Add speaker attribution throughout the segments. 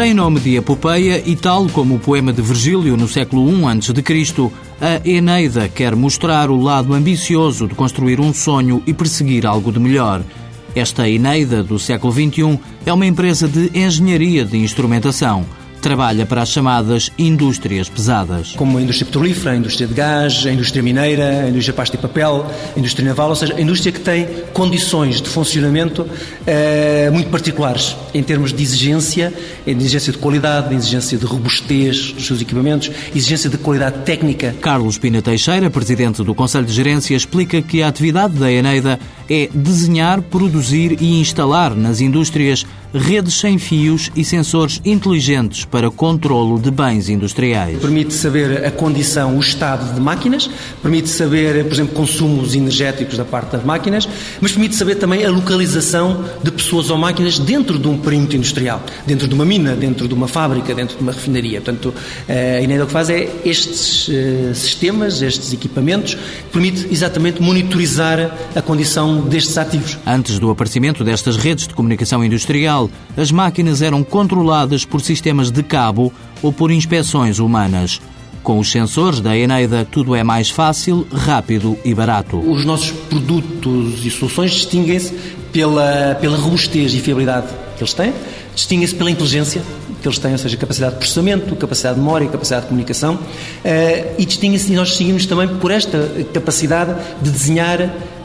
Speaker 1: Tem nome de epopeia e, tal como o poema de Virgílio no século I a.C., a Eneida quer mostrar o lado ambicioso de construir um sonho e perseguir algo de melhor. Esta Eneida do século XXI é uma empresa de engenharia de instrumentação trabalha para as chamadas indústrias pesadas.
Speaker 2: Como a indústria petrolífera, a indústria de gás, a indústria mineira, a indústria pasta e papel, a indústria naval, ou seja, a indústria que tem condições de funcionamento eh, muito particulares em termos de exigência, de exigência de qualidade, de exigência de robustez dos seus equipamentos, exigência de qualidade técnica.
Speaker 1: Carlos Pina Teixeira, presidente do Conselho de Gerência, explica que a atividade da Eneida é desenhar, produzir e instalar nas indústrias redes sem fios e sensores inteligentes para controlo de bens industriais.
Speaker 2: Permite saber a condição, o estado de máquinas, permite saber, por exemplo, consumos energéticos da parte das máquinas, mas permite saber também a localização de pessoas ou máquinas dentro de um perímetro industrial, dentro de uma mina, dentro de uma fábrica, dentro de uma refinaria. Portanto, eh, a INEDA o que faz é estes eh, sistemas, estes equipamentos, permite exatamente monitorizar a condição destes ativos.
Speaker 1: Antes do aparecimento destas redes de comunicação industrial, as máquinas eram controladas por sistemas de cabo ou por inspeções humanas. Com os sensores da Eneida, tudo é mais fácil, rápido e barato.
Speaker 2: Os nossos produtos e soluções distinguem-se pela, pela robustez e fiabilidade que eles têm, distinguem-se pela inteligência que eles têm, ou seja, capacidade de processamento, capacidade de memória, capacidade de comunicação, eh, e distinguem-se, e nós seguimos também por esta capacidade de desenhar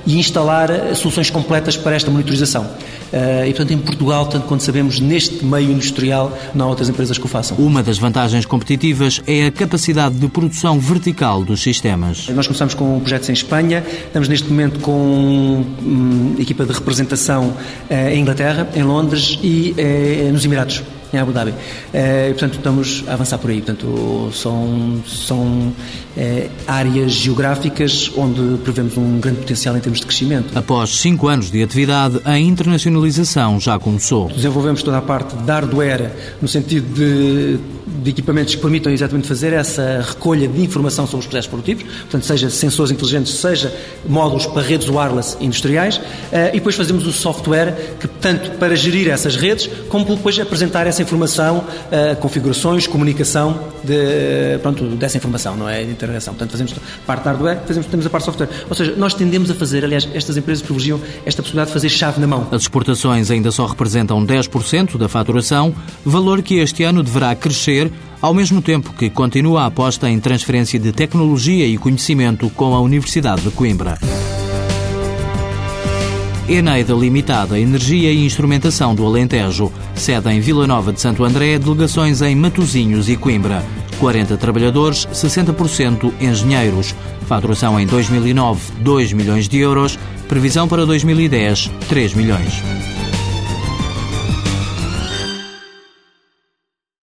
Speaker 2: e instalar soluções completas para esta monitorização. Eh, e, portanto, em Portugal, tanto quanto sabemos, neste meio industrial, não há outras empresas que o façam.
Speaker 1: Uma das vantagens competitivas é a capacidade de produção vertical dos sistemas.
Speaker 2: Nós começamos com projetos em Espanha, estamos neste momento com uma equipa de representação eh, em Inglaterra, em Londres e eh, nos Emirados em Abu Dhabi. Eh, e, portanto, estamos a avançar por aí. Portanto, são, são é, áreas geográficas onde prevemos um grande potencial em termos de crescimento.
Speaker 1: Após cinco anos de atividade, a internacionalização já começou.
Speaker 2: Desenvolvemos toda a parte de hardware, no sentido de de equipamentos que permitam exatamente fazer essa recolha de informação sobre os processos produtivos, portanto, seja sensores inteligentes, seja módulos para redes wireless industriais, eh, e depois fazemos o software que, tanto para gerir essas redes, como depois apresentar essa informação, eh, configurações, comunicação de, pronto, dessa informação, não é? De interação. Portanto, fazemos parte de hardware, fazemos, temos a parte de software. Ou seja, nós tendemos a fazer, aliás, estas empresas privilegiam esta possibilidade de fazer chave na mão.
Speaker 1: As exportações ainda só representam 10% da faturação, valor que este ano deverá crescer ao mesmo tempo que continua a aposta em transferência de tecnologia e conhecimento com a Universidade de Coimbra. Eneida Limitada, Energia e Instrumentação do Alentejo. Sede em Vila Nova de Santo André, delegações em Matosinhos e Coimbra. 40 trabalhadores, 60% engenheiros. Faturação em 2009, 2 milhões de euros. Previsão para 2010, 3 milhões.